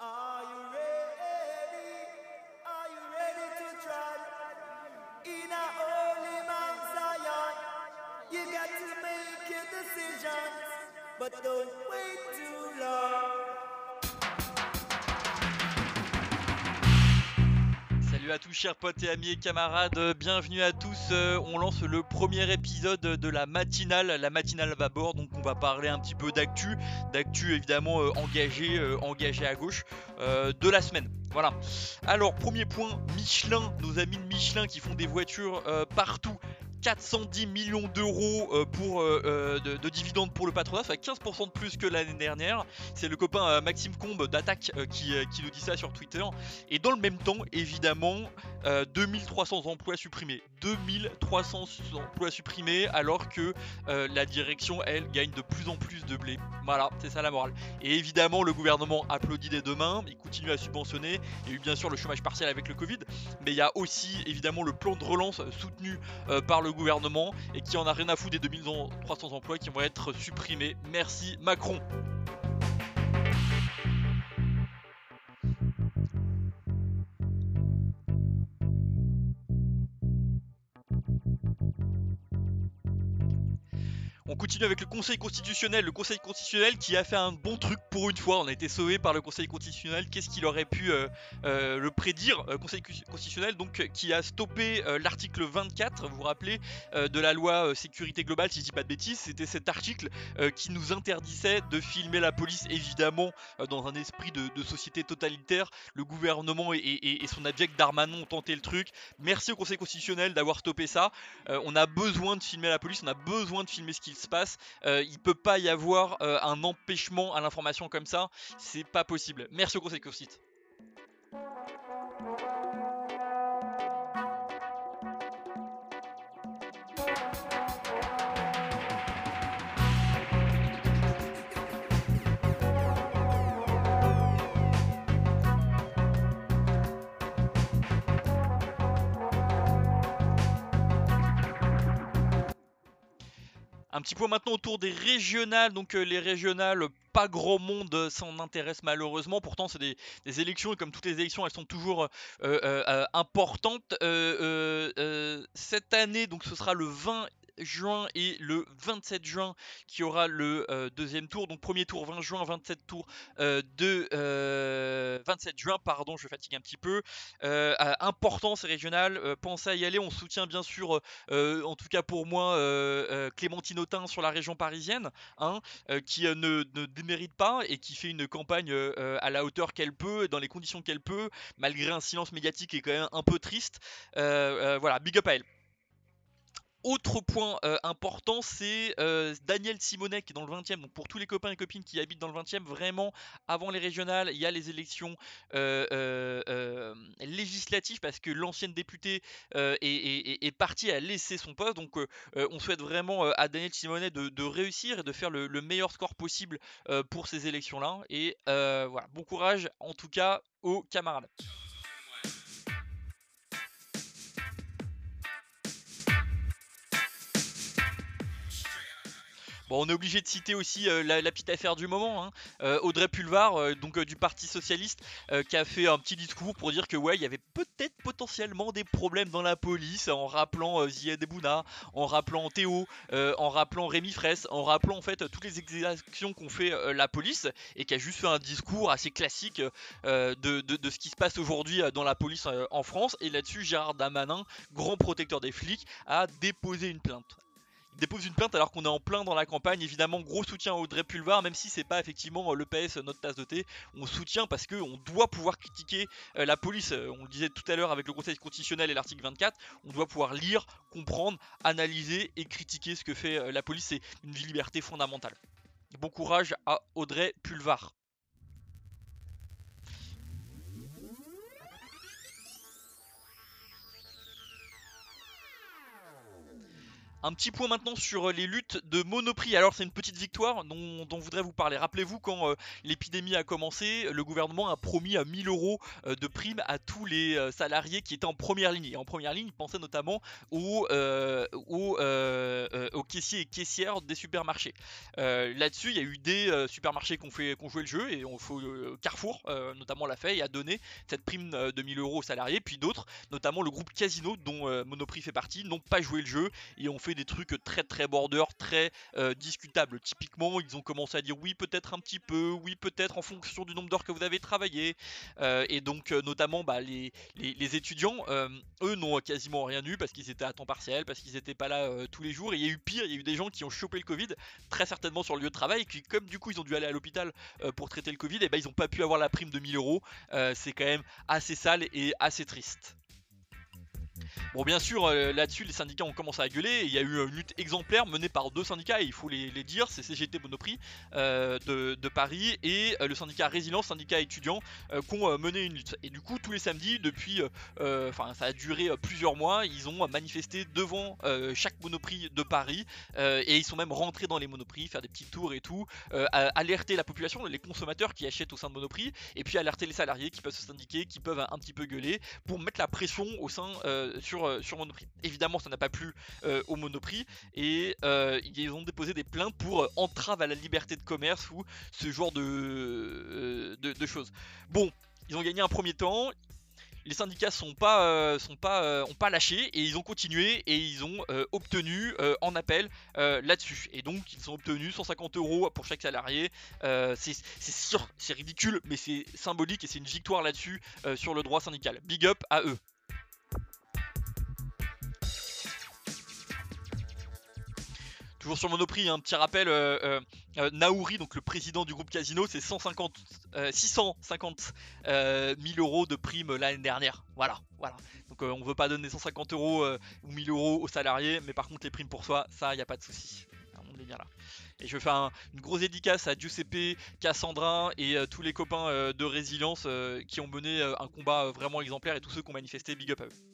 Are you ready? Are you ready to try? In a holy Mount Zion, you got to make your decisions, but don't wait too long. À tous chers potes et amis et camarades, bienvenue à tous. Euh, On lance le premier épisode de la matinale. La matinale va bord, donc on va parler un petit peu d'actu, d'actu évidemment euh, engagé, euh, engagé à gauche euh, de la semaine. Voilà. Alors premier point, Michelin, nos amis de Michelin qui font des voitures euh, partout. 410 millions d'euros euh, euh, euh, de, de dividendes pour le patronat, ça fait 15% de plus que l'année dernière. C'est le copain Maxime Combe d'Attaque qui, qui nous dit ça sur Twitter. Et dans le même temps, évidemment, euh, 2300 emplois supprimés. 2300 emplois supprimés alors que la direction, elle, gagne de plus en plus de blé. Voilà, c'est ça la morale. Et évidemment, le gouvernement applaudit des deux mains, il continue à subventionner. Il y a eu bien sûr le chômage partiel avec le Covid, mais il y a aussi évidemment le plan de relance soutenu euh, par le gouvernement et qui en a rien à foutre des 2300 emplois qui vont être supprimés. Merci Macron. On continue avec le Conseil constitutionnel. Le Conseil constitutionnel qui a fait un bon truc pour une fois. On a été sauvé par le Conseil constitutionnel. Qu'est-ce qu'il aurait pu euh, euh, le prédire euh, Conseil constitutionnel donc qui a stoppé l'article 24. Vous vous rappelez de la loi sécurité globale, si je dis pas de bêtises. C'était cet article qui nous interdisait de filmer la police, évidemment, dans un esprit de, société totalitaire. Le gouvernement et, son abject Darmanin ont tenté le truc. Merci au Conseil constitutionnel d'avoir stoppé ça. On a besoin de filmer la police, on a besoin de filmer ce qu'il se passe. Euh, il peut pas y avoir euh, un empêchement à l'information comme ça. C'est pas possible. Merci au Conseil constitutionnel. Un petit point maintenant autour des régionales. Donc euh, les régionales, pas grand monde s'en intéresse malheureusement. Pourtant, c'est des, élections et comme toutes les élections, elles sont toujours euh, euh, importantes. Cette année, donc ce sera le 20 juin et le 27 juin qui aura le euh, deuxième tour. Donc premier tour 20 juin, 27 tour euh, de euh, 27 juin, pardon, je fatigue un petit peu. Euh, euh, important régionales, euh, pensez à y aller. On soutient bien sûr, euh, en tout cas pour moi, euh, euh, Clémentine Autain sur la région parisienne, hein, euh, qui euh, ne, ne démérite pas et qui fait une campagne euh, euh, à la hauteur qu'elle peut, dans les conditions qu'elle peut, malgré un silence médiatique qui est quand même un peu triste. Euh, euh, voilà, big up à elle. Autre point euh, important, c'est euh, Daniel Simonet qui est dans le 20e. Donc pour tous les copains et copines qui habitent dans le 20e, vraiment, avant les régionales, il y a les élections euh, législatives parce que l'ancienne députée est, partie, a laissé son poste. Donc on souhaite vraiment à Daniel Simonet de, réussir et de faire le, le meilleur score possible pour ces élections-là. Et voilà, bon courage en tout cas aux camarades. On est obligé de citer aussi euh, la, petite affaire du moment, hein. Euh, Audrey Pulvar, euh, donc du Parti socialiste, qui a fait un petit discours pour dire que ouais, il y avait peut-être potentiellement des problèmes dans la police, en rappelant Ziad Ebouna, en rappelant Théo, en rappelant Rémi Fraisse, en rappelant en fait toutes les exactions qu'ont fait la police, et qui a juste fait un discours assez classique de, de- ce qui se passe aujourd'hui dans la police en France. Et là-dessus, Gérard Damanin, grand protecteur des flics, a déposé une plainte dépose une plainte alors qu'on est en plein dans la campagne. Évidemment, gros soutien à Audrey Pulvar, même si c'est pas effectivement euh, le PS, notre tasse de thé. On soutient parce qu'on doit pouvoir critiquer euh, la police. Euh, On le disait tout à l'heure avec le Conseil constitutionnel et l'article 24. On doit pouvoir lire, comprendre, analyser et critiquer ce que fait la police. C'est une liberté fondamentale. Bon courage à Audrey Pulvar. Un petit point maintenant sur les luttes de Monoprix. Alors c'est une petite victoire dont, dont voudrais vous parler. Rappelez-vous quand l'épidémie a commencé, le gouvernement a promis à 1000 euros de primes à tous les salariés qui étaient en première ligne. Et en première ligne, il pensait notamment aux caissiers et caissières des supermarchés. Là-dessus, il y a eu des supermarchés qui ont, fait, joué le jeu et on faut, Carrefour notamment l'a fait et a donné cette prime de 1000 euros aux salariés. Puis d'autres, notamment le groupe Casino dont Monoprix fait partie, n'ont pas joué le jeu et ont fait des trucs très très border, très discutables. Typiquement, ils ont commencé à dire oui peut-être un petit peu, oui peut-être en fonction du nombre d'heures que vous avez travaillé. et donc notamment bah, les, les, étudiants, eux n'ont quasiment rien eu parce qu'ils étaient à temps partiel, parce qu'ils n'étaient pas là tous les jours. Et il y a eu pire, il y a eu des gens qui ont chopé le Covid très certainement sur le lieu de travail, et qui comme du coup ils ont dû aller à l'hôpital pour traiter le Covid, et ben ils n'ont pas pu avoir la prime de 1000 euros. C'est quand même assez sale et assez triste. Bon, bien sûr, euh, là-dessus, les syndicats ont commencé à gueuler. Il y a eu une lutte exemplaire menée par deux syndicats, et il faut les, dire c'est CGT Monoprix euh, de, Paris et euh, le syndicat Résilience, syndicat étudiant, qui ont mené une lutte. Et du coup, tous les samedis, depuis, enfin, ça a duré plusieurs mois, ils ont manifesté devant chaque Monoprix de Paris, et ils sont même rentrés dans les Monoprix, faire des petits tours et tout, alerter la population, les consommateurs qui achètent au sein de Monoprix, et puis alerter les salariés qui peuvent se syndiquer, qui peuvent un, petit peu gueuler, pour mettre la pression au sein sur euh, sur, Monoprix. Évidemment, ça n'a pas plu euh, au Monoprix et euh, ils ont déposé des plaintes pour entrave à la liberté de commerce ou ce genre de, de, choses. Bon, ils ont gagné un premier temps, les syndicats sont pas, sont pas, ont pas lâché et ils ont continué et ils ont obtenu en appel là-dessus. Et donc ils ont obtenu 150 euros pour chaque salarié. c'est sûr, c'est ridicule, mais c'est symbolique et c'est une victoire là-dessus sur le droit syndical. Big up à eux. Toujours sur Monoprix, un petit rappel, euh, euh, euh, Naouri, donc le président du groupe Casino, c'est 150, 650 000 euros de prime l'année dernière. Voilà, voilà. Donc on veut pas donner 150 euros ou 1000 euros aux salariés, mais par contre les primes pour soi, ça, il n'y a pas de souci. On est bien là. Et je fais une grosse dédicace à Giuseppe, Cassandra et tous les copains de Résilience qui ont mené un combat vraiment exemplaire et tous ceux qui ont manifesté, big up à eux.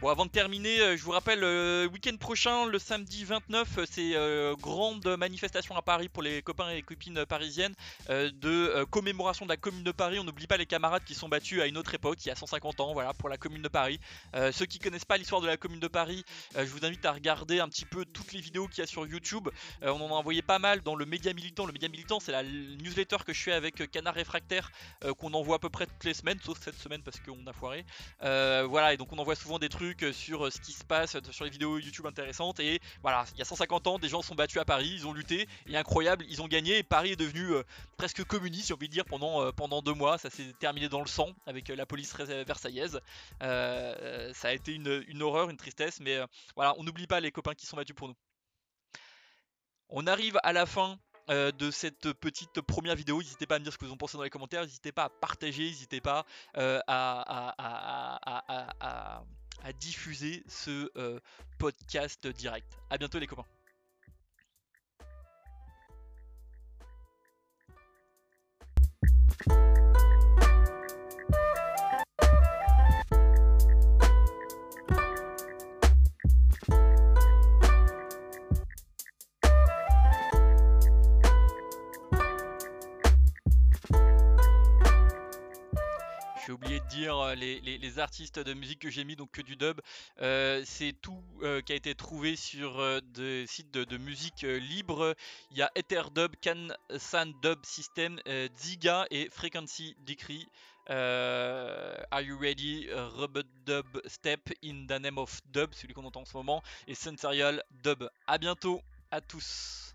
Bon, avant de terminer, euh, je vous rappelle, le euh, week-end prochain, le samedi 29, euh, c'est grande manifestation à Paris pour les copains et copines parisiennes de commémoration de la Commune de Paris. On n'oublie pas les camarades qui sont battus à une autre époque, il y a 150 ans, voilà, pour la Commune de Paris. ceux qui connaissent pas l'histoire de la Commune de Paris, je vous invite à regarder un petit peu toutes les vidéos qu'il y a sur YouTube. on en a envoyé pas mal dans le Média Militant. Le Média Militant, c'est la newsletter que je fais avec Canard Réfractaire, qu'on envoie à peu près toutes les semaines, sauf cette semaine parce qu'on a foiré. voilà, et donc on envoie souvent des trucs sur euh, ce qui se passe sur les vidéos YouTube intéressantes. Et voilà, il y a 150 ans, des gens sont battus à Paris, ils ont lutté, et incroyable, ils ont gagné. Et Paris est devenu euh, presque communiste, j'ai envie de dire, pendant, euh, pendant deux mois. Ça s'est terminé dans le sang avec la police versaillaise. ça a été une, horreur, une tristesse, mais voilà, on n'oublie pas les copains qui sont battus pour nous. On arrive à la fin de cette petite première vidéo. N'hésitez pas à me dire ce que vous en pensez dans les commentaires. N'hésitez pas à partager. N'hésitez pas à, à diffuser ce euh, podcast direct. A bientôt les copains. Euh, les, artistes de musique que j'ai mis, donc que du dub. Euh, c'est tout euh, qui a été trouvé sur des sites de, musique libre. Il y a Etherdub, San Dub System, Ziga et Frequency Decree. Are You Ready? Robot Dub Step in the Name of Dub, celui qu'on entend en ce moment, et Sensorial Dub. A bientôt à tous.